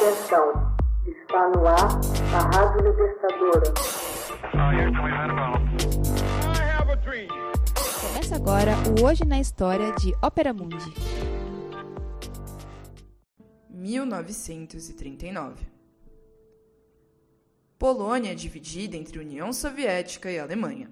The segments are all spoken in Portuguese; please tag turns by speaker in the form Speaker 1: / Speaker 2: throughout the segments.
Speaker 1: Atenção, está no ar a Rádio Libertadora.
Speaker 2: Começa agora o Hoje na História de Ópera Mundi.
Speaker 3: 1939 Polônia dividida entre União Soviética e Alemanha.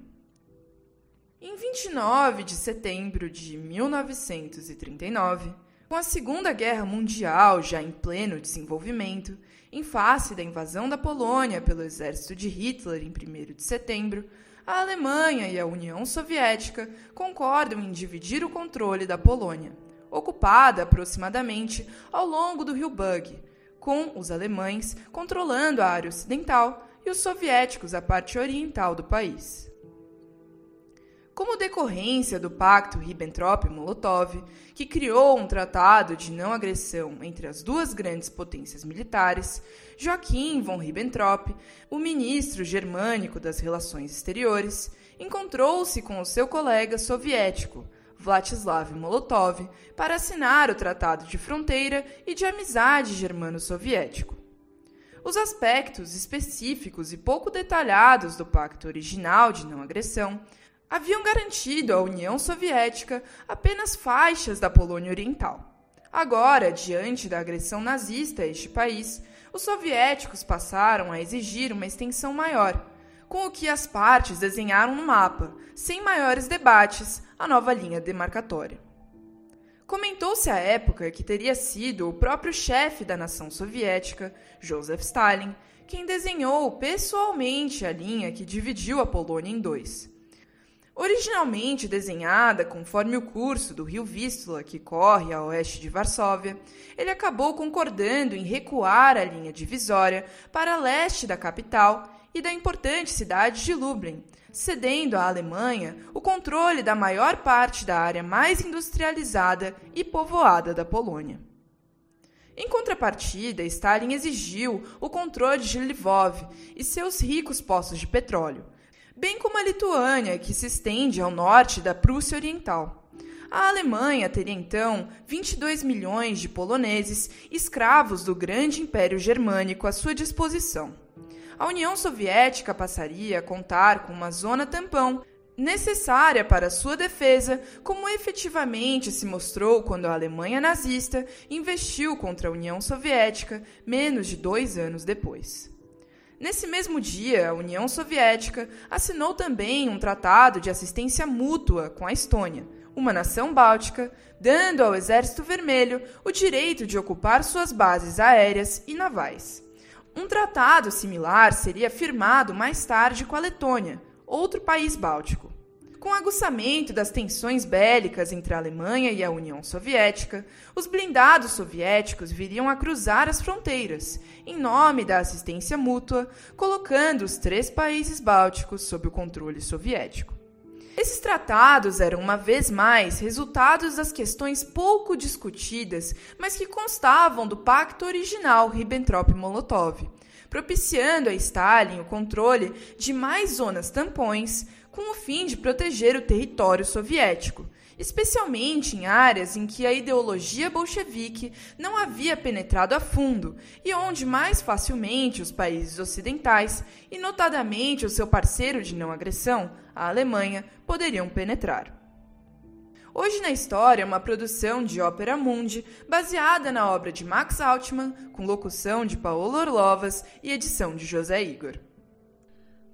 Speaker 3: Em 29 de setembro de 1939, com a Segunda Guerra Mundial já em pleno desenvolvimento, em face da invasão da Polônia pelo exército de Hitler em 1 de setembro, a Alemanha e a União Soviética concordam em dividir o controle da Polônia, ocupada aproximadamente ao longo do rio Bug, com os alemães controlando a área ocidental e os soviéticos a parte oriental do país. Como decorrência do Pacto Ribbentrop-Molotov, que criou um tratado de não agressão entre as duas grandes potências militares, Joachim von Ribbentrop, o ministro germânico das Relações Exteriores, encontrou-se com o seu colega soviético, Vladislav Molotov, para assinar o Tratado de Fronteira e de Amizade Germano-Soviético. Os aspectos específicos e pouco detalhados do pacto original de não agressão haviam garantido à União Soviética apenas faixas da Polônia Oriental. Agora, diante da agressão nazista a este país, os soviéticos passaram a exigir uma extensão maior, com o que as partes desenharam no mapa, sem maiores debates, a nova linha demarcatória. Comentou-se à época que teria sido o próprio chefe da nação soviética, Joseph Stalin, quem desenhou pessoalmente a linha que dividiu a Polônia em dois. Originalmente desenhada conforme o curso do rio Vístula, que corre a oeste de Varsóvia, ele acabou concordando em recuar a linha divisória para leste da capital e da importante cidade de Lublin, cedendo à Alemanha o controle da maior parte da área mais industrializada e povoada da Polônia. Em contrapartida, Stalin exigiu o controle de Lvov e seus ricos poços de petróleo, bem como a Lituânia, que se estende ao norte da Prússia Oriental. A Alemanha teria então 22 milhões de poloneses escravos do grande Império Germânico à sua disposição. A União Soviética passaria a contar com uma zona tampão necessária para sua defesa, como efetivamente se mostrou quando a Alemanha nazista investiu contra a União Soviética menos de dois anos depois. Nesse mesmo dia, a União Soviética assinou também um tratado de assistência mútua com a Estônia, uma nação báltica, dando ao Exército Vermelho o direito de ocupar suas bases aéreas e navais. Um tratado similar seria firmado mais tarde com a Letônia, outro país báltico. Com o aguçamento das tensões bélicas entre a Alemanha e a União Soviética, os blindados soviéticos viriam a cruzar as fronteiras, em nome da assistência mútua, colocando os três países bálticos sob o controle soviético. Esses tratados eram, uma vez mais, resultados das questões pouco discutidas, mas que constavam do pacto original Ribbentrop-Molotov, propiciando a Stalin o controle de mais zonas tampões, com o fim de proteger o território soviético, especialmente em áreas em que a ideologia bolchevique não havia penetrado a fundo e onde mais facilmente os países ocidentais, e notadamente o seu parceiro de não agressão, a Alemanha, poderiam penetrar. Hoje na História é uma produção de Ópera Mundi, baseada na obra de Max Altman, com locução de Paolo Orlovas e edição de José Igor.